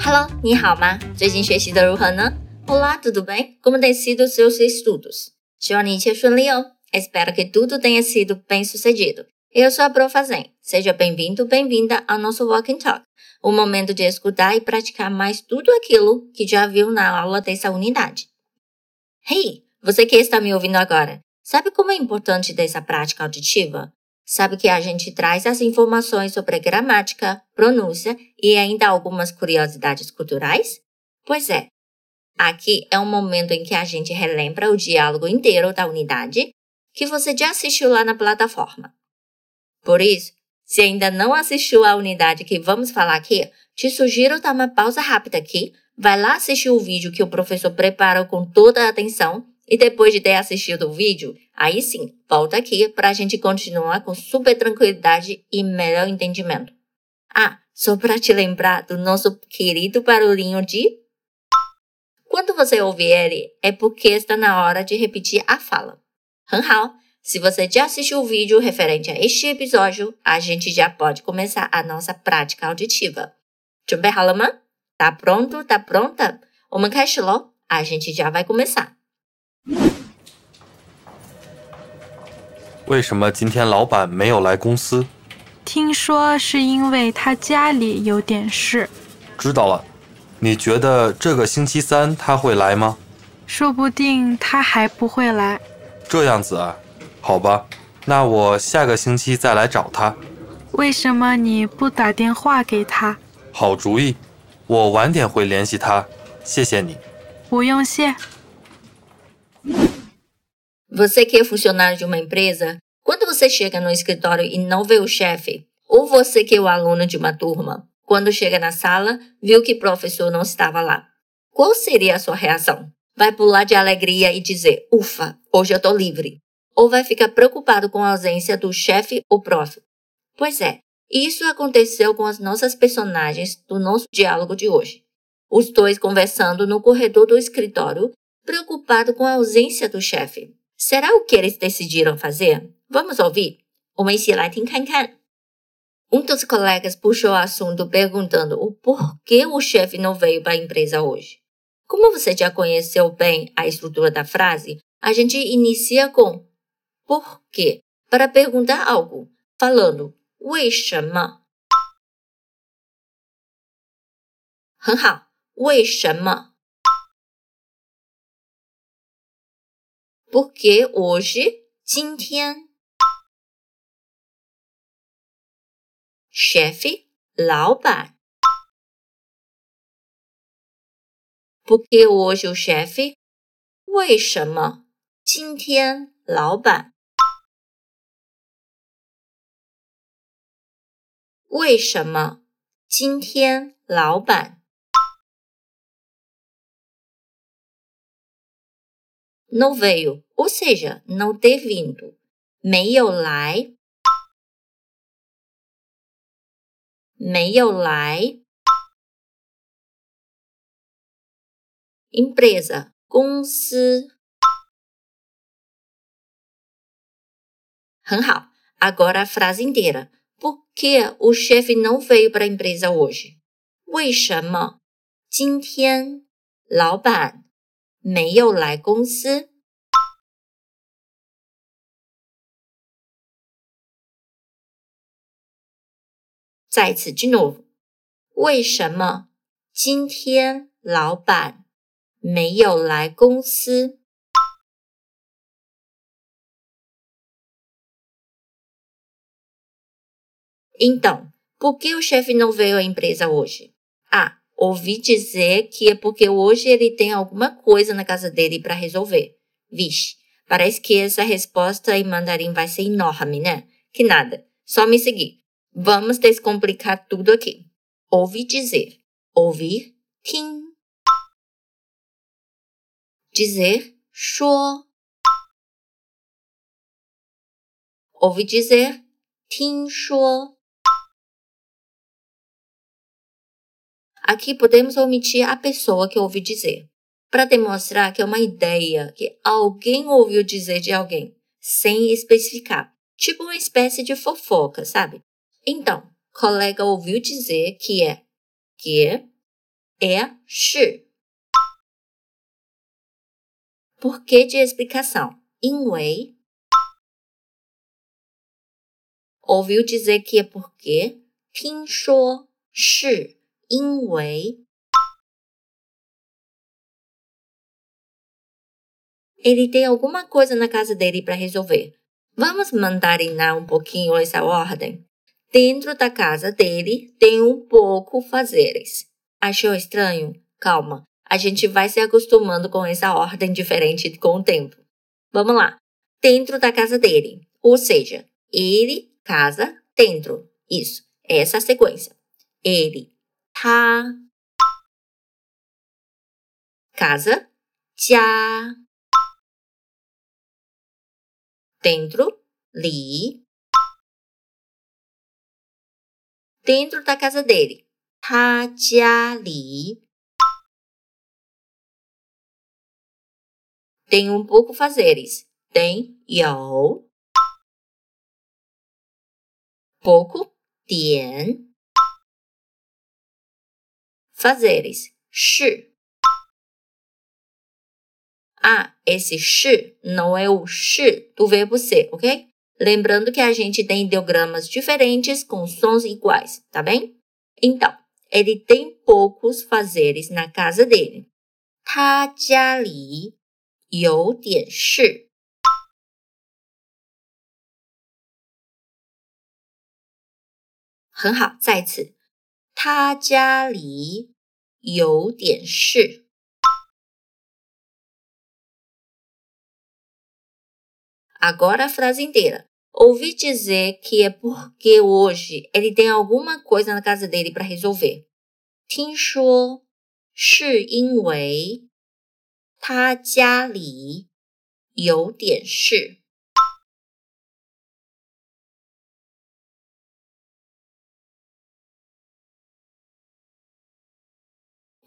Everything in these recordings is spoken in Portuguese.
Hello，你好吗？最近学习的如何呢？Olá, tudo bem? Como têm sido os seus estudos? 希望你一切顺利哦。Espero que tudo tenha sido bem sucedido. Eu sou a Prof. Zen. Seja bem-vindo, bem-vinda ao nosso Walk and Talk, o momento de escutar e praticar mais tudo aquilo que já viu na aula dessa unidade. Hey, você que está me ouvindo agora, sabe como é importante dessa prática auditiva? Sabe que a gente traz as informações sobre gramática, pronúncia e ainda algumas curiosidades culturais? Pois é. Aqui é um momento em que a gente relembra o diálogo inteiro da unidade que você já assistiu lá na plataforma. Por isso, se ainda não assistiu à unidade que vamos falar aqui, te sugiro dar uma pausa rápida aqui, vai lá assistir o vídeo que o professor preparou com toda a atenção e depois de ter assistido o vídeo, aí sim, volta aqui para a gente continuar com super tranquilidade e melhor entendimento. Ah, só para te lembrar do nosso querido barulhinho de. Quando você ouvir ele, é porque está na hora de repetir a fala. 很好，se você já assistiu o vídeo referente a este episódio, a gente já pode começar a nossa prática auditiva. 准备好了吗？tá pronto? Tá pronta? 我们开始喽！a gente já vai começar. 为什么今天老板没有来公司？听说是因为他家里有点事。知道了。你觉得这个星期三他会来吗？说不定他还不会来。这样子啊。好吧，那我下个星期再来找他。为什么你不打电话给他？好主意，我晚点会联系他。谢谢你。不用谢。Você que é funcionário de uma empresa, quando você chega no escritório e não vê o chefe, ou você que é o aluno de uma turma, quando chega na sala, viu que o professor não estava lá, qual seria a sua reação? Vai pular de alegria e dizer: Ufa, hoje eu estou livre ou vai ficar preocupado com a ausência do chefe ou prof. Pois é, isso aconteceu com as nossas personagens do nosso diálogo de hoje. Os dois conversando no corredor do escritório, preocupado com a ausência do chefe. Será o que eles decidiram fazer? Vamos ouvir? Um dos colegas puxou o assunto perguntando o porquê o chefe não veio para a empresa hoje. Como você já conheceu bem a estrutura da frase, a gente inicia com por quê para perguntar algo, falando 为什么？很好，为什么 ？Porque hoje, 今天学费老板，Porque hoje o chefe 为什么今天老板？为什么今天老板 não veio, ou seja, não ter vindo, 没有来，没有来。empresa 公司很好，agora a frase inteira. Por que o chefe não veio para a empresa hoje? 为什么今天老板 没有来公司？再次，de novo，为什么今天老板没有来公司？Então, por que o chefe não veio à empresa hoje? Ah, ouvi dizer que é porque hoje ele tem alguma coisa na casa dele para resolver. Vixe, parece que essa resposta em mandarim vai ser enorme, né? Que nada, só me seguir. Vamos descomplicar tudo aqui. Ouvi dizer. Ouvir, tim. Dizer, show. Ouvi dizer, tim show. Aqui podemos omitir a pessoa que ouve dizer, para demonstrar que é uma ideia que alguém ouviu dizer de alguém, sem especificar. Tipo uma espécie de fofoca, sabe? Então, colega ouviu dizer que é, que é, é shi. Por que de explicação? Inwei. Ouviu dizer que é porque? Tin shi. 因为 ele tem alguma coisa na casa dele para resolver. Vamos mandarinar um pouquinho essa ordem? Dentro da casa dele tem um pouco fazeres. Achou estranho? Calma, a gente vai se acostumando com essa ordem diferente com o tempo. Vamos lá. Dentro da casa dele. Ou seja, ele, casa, dentro. Isso. Essa é a sequência. Ele, tá. Casa, já. Dentro, li. Dentro da casa dele. 他家里 tem um pouco fazeres. Tem 有 pouco 点 fazeres 是 Ah, esse 是 não é o 是 do verbo ser, ok? Lembrando que a gente tem ideogramas diferentes com sons iguais, tá bem? Então, ele tem poucos fazeres na casa dele. 他家里有点事。很好，再次， 他家里有点事。Agora a frase inteira. Ouvi dizer que é porque hoje ele tem alguma coisa na casa dele para resolver. 听说是因为他家里有点事。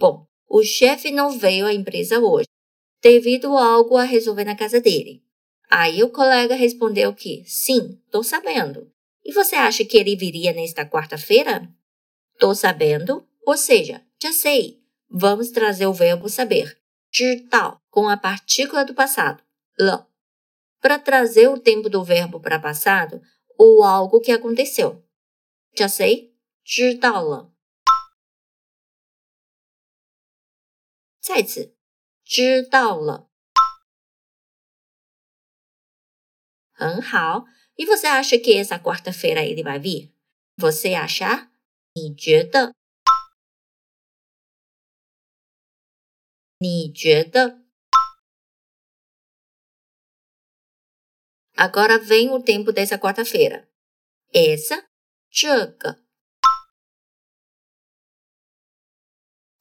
Bom, o chefe não veio à empresa hoje, devido a algo a resolver na casa dele. Aí o colega respondeu que sim, estou sabendo. E você acha que ele viria nesta quarta-feira? Estou sabendo, ou seja, já sei. Vamos trazer o verbo saber, 知道, com a partícula do passado, 了, para trazer o tempo do verbo para passado ou algo que aconteceu. Já sei, 知道了。 再次，知道了。很好. E você acha que essa quarta-feira ele vai vir? Você acha? 你觉得？你觉得？Agora vem o tempo dessa quarta-feira. Essa, 这个。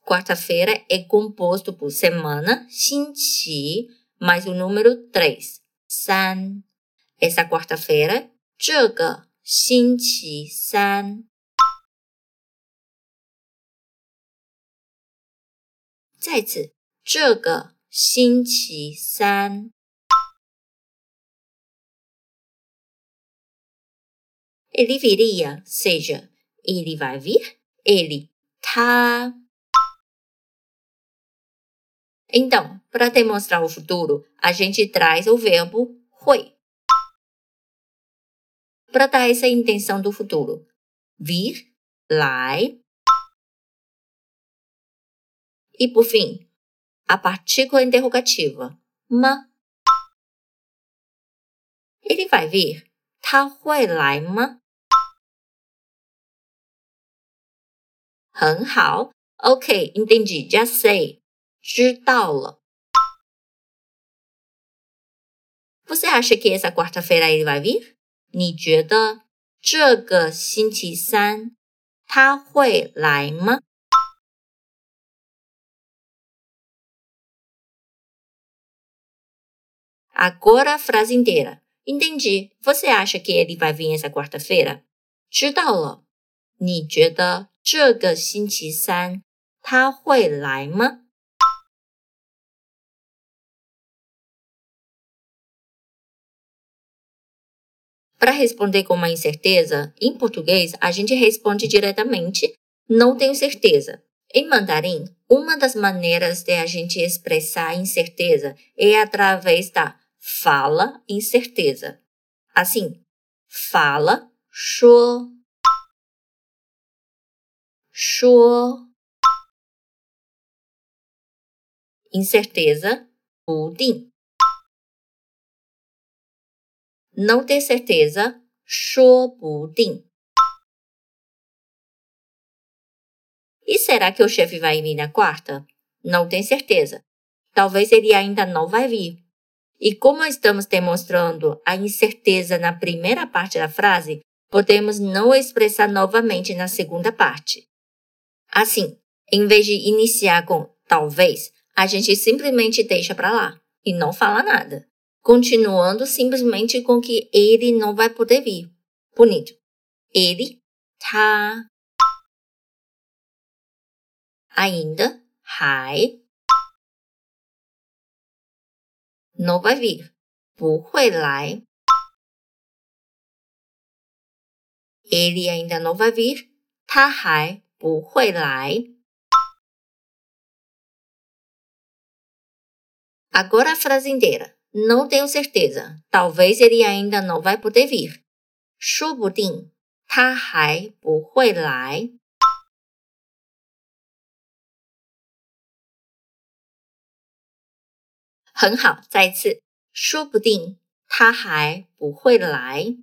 Quarta-feira é composto por semana, 星期, mais o número 3, 三。essa quarta-feira, 这个星期三。再次，这个星期三。Ele viria, seja, ele vai vir, ele, tá. Então, para demonstrar o futuro, a gente traz o verbo hui. Para dar essa intenção do futuro. Vir, lai. E por fim, a partícula interrogativa, ma. Ele vai vir. Ta hui lai ma? entendi, já sei. 知道了。Você acha que essa quarta-feira ele vai vir? 你觉得这个星期三他会来吗？Agora a frase inteira. Entendi. Você acha que ele vai vir essa quarta-feira? 知道了。你觉得这个星期三他会来吗？ Para responder com uma incerteza, em português, a gente responde diretamente: não tenho certeza. Em mandarim, uma das maneiras de a gente expressar incerteza é através da fala incerteza. Assim, fala, shu, shu, Incerteza, 不定。não ter certeza, 说不定 E será que o chefe vai vir na quarta? Não tenho certeza. Talvez ele ainda não vai vir. E como estamos demonstrando a incerteza na primeira parte da frase, podemos não expressar novamente na segunda parte. Assim, em vez de iniciar com talvez, a gente simplesmente deixa para lá e não fala nada, continuando simplesmente com que ele não vai poder vir. Bonito. Ele, tá, ainda, 还 não vai vir, 不会来 ele ainda não vai vir, 他还不会来 Agora a frase inteira. Não tenho certeza. Talvez ele ainda não vai poder vir. 说不定他还不会来。很好，再一次，说不定他还不会来。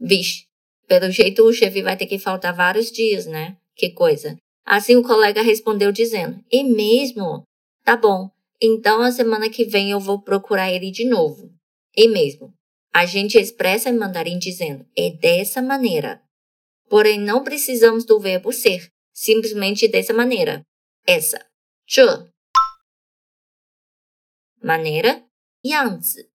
Vixe, pelo jeito o chefe vai ter que faltar vários dias, né? Que coisa. Assim o colega respondeu dizendo: É mesmo? Tá bom, então a semana que vem eu vou procurar ele de novo. É mesmo. A gente expressa em mandarim dizendo: É dessa maneira. Porém, não precisamos do verbo ser simplesmente dessa maneira. Essa. 这 maneira 样子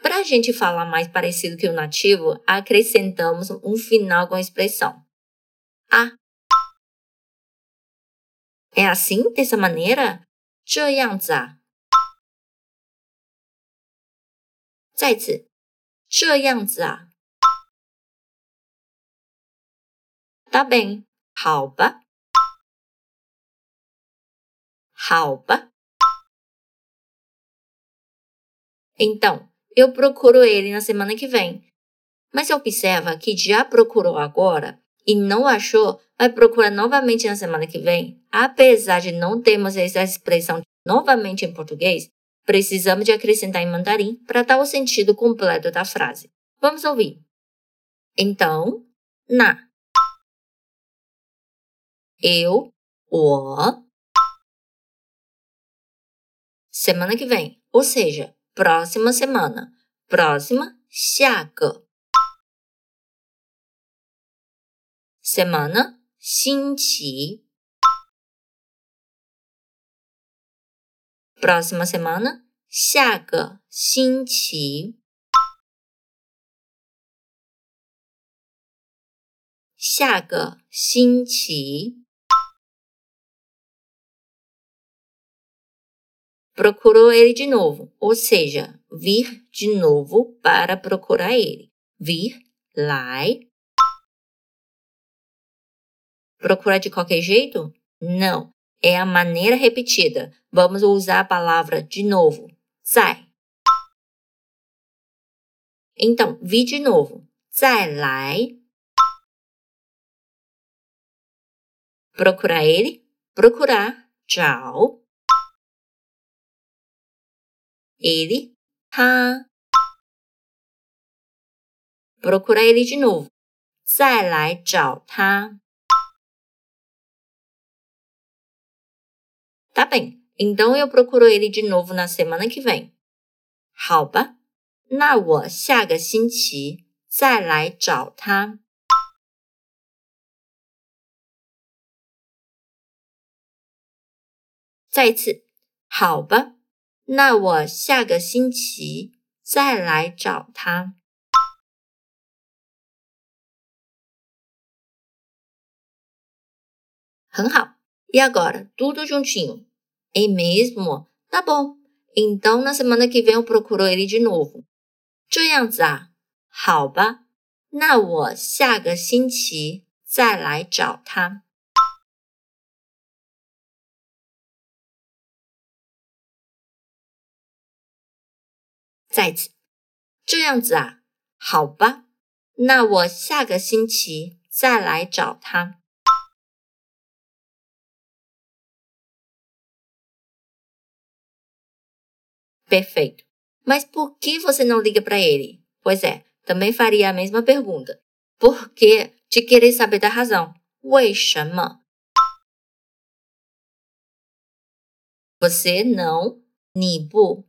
Para a gente falar mais parecido que o nativo, acrescentamos um final com a expressão a. É assim, dessa maneira? 这样子啊。再次，这样子啊。Tá bem. 好吧。好吧。Então, eu procuro ele na semana que vem. Mas observa que já procurou agora e não achou, vai procurar novamente na semana que vem. Apesar de não termos essa expressão novamente em português, precisamos de acrescentar em mandarim para dar o sentido completo da frase. Vamos ouvir. Então, na. Eu, o. Semana que vem, ou seja, próxima semana. Próxima, 下个. semana 星期 próxima semana 下个星期下个星期 procurou ele de novo, ou seja, vir de novo para procurar ele. Vir, lai. Procurar de qualquer jeito? Não. É a maneira repetida. Vamos usar a palavra de novo. Zai. Então, vi de novo. Zai lai. Procurar ele. Procurar. Tchau. Ele. Tá. Procurar ele de novo. Zai lai Tchau. Tá. Tá bem, então eu procuro ele de novo na semana que vem. 好吧，那我下个星期再来找他。再一次，好吧。那我下个星期再来找他。很好 ，e agora tudo juntinho. É mesmo? Tá bom. Então na semana que vem eu procuro ele de novo. 这样子啊，好吧。那我下个星期再来找他。再次，这样子啊，好吧。那我下个星期再来找他。 Perfeito. Mas por que você não liga para ele? Pois é, também faria a mesma pergunta. Por que de querer saber da razão? 为什么? Você não, 你不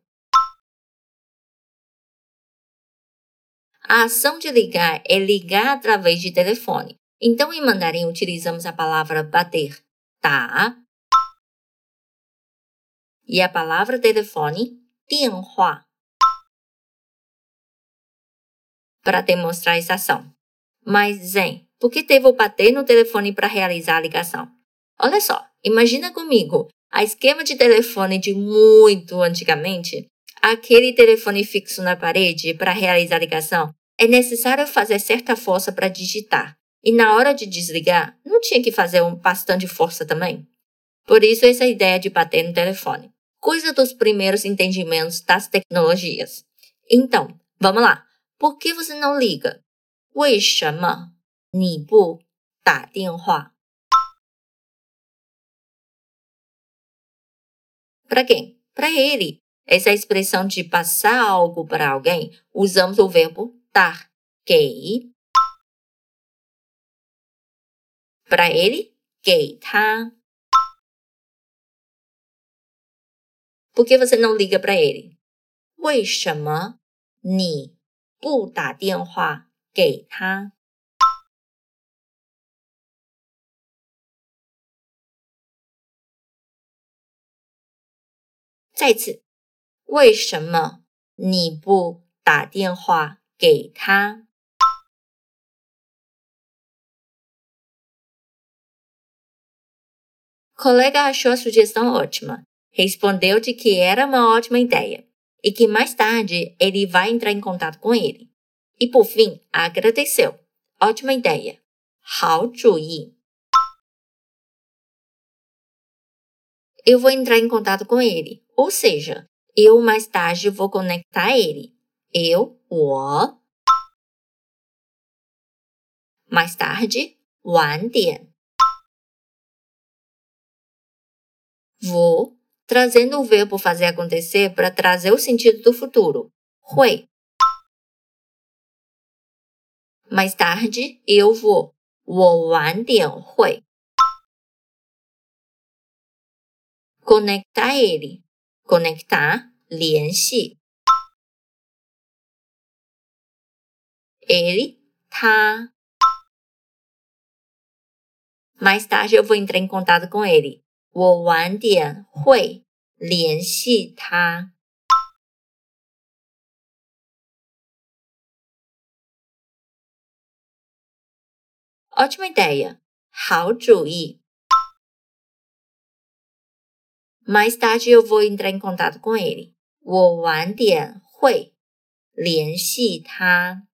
A ação de ligar é ligar através de telefone. Então, em mandarim, utilizamos a palavra bater, tá? E a palavra telefone, 电话 para demonstrar essa ação. Mas, Zen, por que devo bater no telefone para realizar a ligação? Olha só, imagina comigo a esquema de telefone de muito antigamente. Aquele telefone fixo na parede para realizar a ligação é necessário fazer certa força para digitar. E na hora de desligar, não tinha que fazer um bastante força também? Por isso, essa ideia de bater no telefone Coisa dos primeiros entendimentos das tecnologias. Então, vamos lá. Por que você não liga? 为什么你不打电话? Para quem? Para ele. Essa expressão de passar algo para alguém, usamos o verbo dar, que para ele, 给他. Por que você não liga para ele? 为什么你不打电话给他？再次，为什么你不打电话给他。Colega achou a sugestão ótima. Respondeu de que era uma ótima ideia e que mais tarde ele vai entrar em contato com ele. E por fim, agradeceu. Ótima ideia. 好主意. Eu vou entrar em contato com ele. Ou seja, eu mais tarde vou conectar ele. Eu, 我. Mais tarde, 晚点. Vou, trazendo o verbo fazer acontecer para trazer o sentido do futuro. Hui. Mais tarde, eu vou. hui. Conectar ele. Conectar, 联系. Ele, tá. Mais tarde eu vou entrar em contato com ele. 我晚点会联系他。Ótima ideia! 好主意! Mais tarde eu vou entrar em contato com ele. 我晚点会联系他。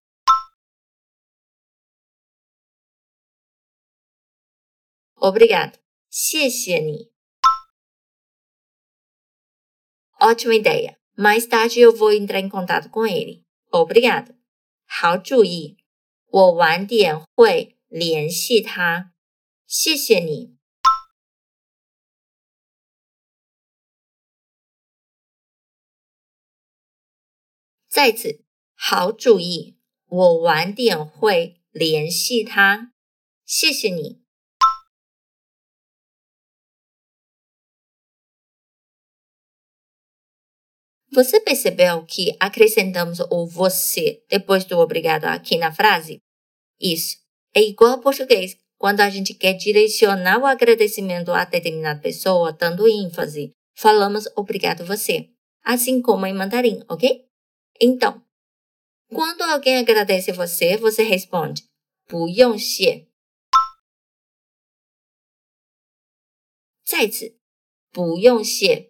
Obrigado. 谢谢你. Ótima ideia. Mais tarde eu vou entrar em contato com ele. Obrigado. 好主意。我晚点会联系他。谢谢你。再次，好主意。我晚点会联系他。谢谢你。Você percebeu que acrescentamos o você depois do obrigado aqui na frase? Isso. É igual ao português, quando a gente quer direcionar o agradecimento a determinada pessoa, dando ênfase, falamos obrigado você, assim como em mandarim, ok? Então, quando alguém agradece você, você responde 不用谢。再次， 不用谢。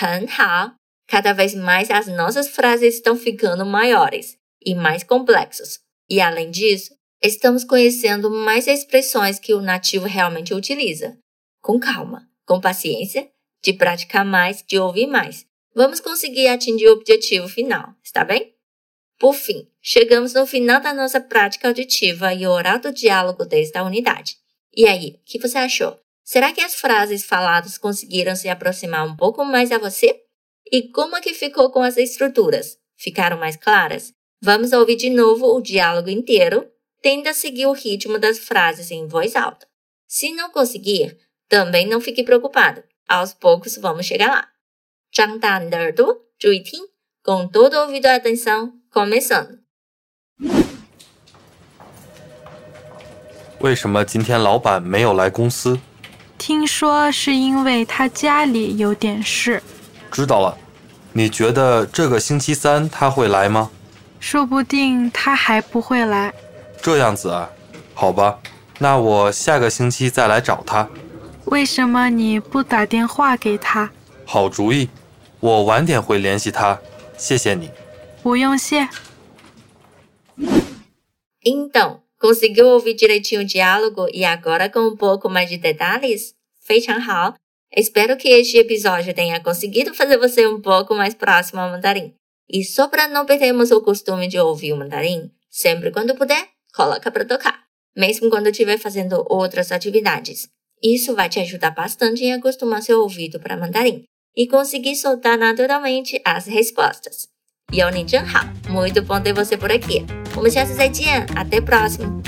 很好，cada vez mais as nossas frases estão ficando maiores e mais complexos. E além disso, estamos conhecendo mais expressões que o nativo realmente utiliza. Com calma, com paciência, de praticar mais, de ouvir mais. Vamos conseguir atingir o objetivo final, está bem? Por fim, chegamos no final da nossa prática auditiva e oral do diálogo desta unidade. E aí, o que você achou? Será que as frases faladas conseguiram se aproximar um pouco mais a você? E como é que ficou com as estruturas? Ficaram mais claras? Vamos ouvir de novo o diálogo inteiro. Tenda a seguir o ritmo das frases em voz alta. Se não conseguir, também não fique preocupado. Aos poucos vamos chegar lá. 张大你的耳朵，注意听，com todo ouvido e atenção, começando. 为什么今天老板没有来公司？ 听说是因为他家里有点事。知道了。你觉得这个星期三他会来吗？说不定他还不会来。这样子啊，好吧，那我下个星期再来找他。为什么你不打电话给他？好主意，我晚点会联系他。谢谢你。不用谢。Então, Conseguiu ouvir direitinho o diálogo e agora com um pouco mais de detalhes? Fei Hao. Espero que este episódio tenha conseguido fazer você um pouco mais próximo ao mandarim. E só para não perdermos o costume de ouvir o mandarim, sempre quando puder, coloca para tocar, mesmo quando estiver fazendo outras atividades. Isso vai te ajudar bastante em acostumar seu ouvido para mandarim e conseguir soltar naturalmente as respostas. E muito bom ter você por aqui. 我们下次再见，até próximo.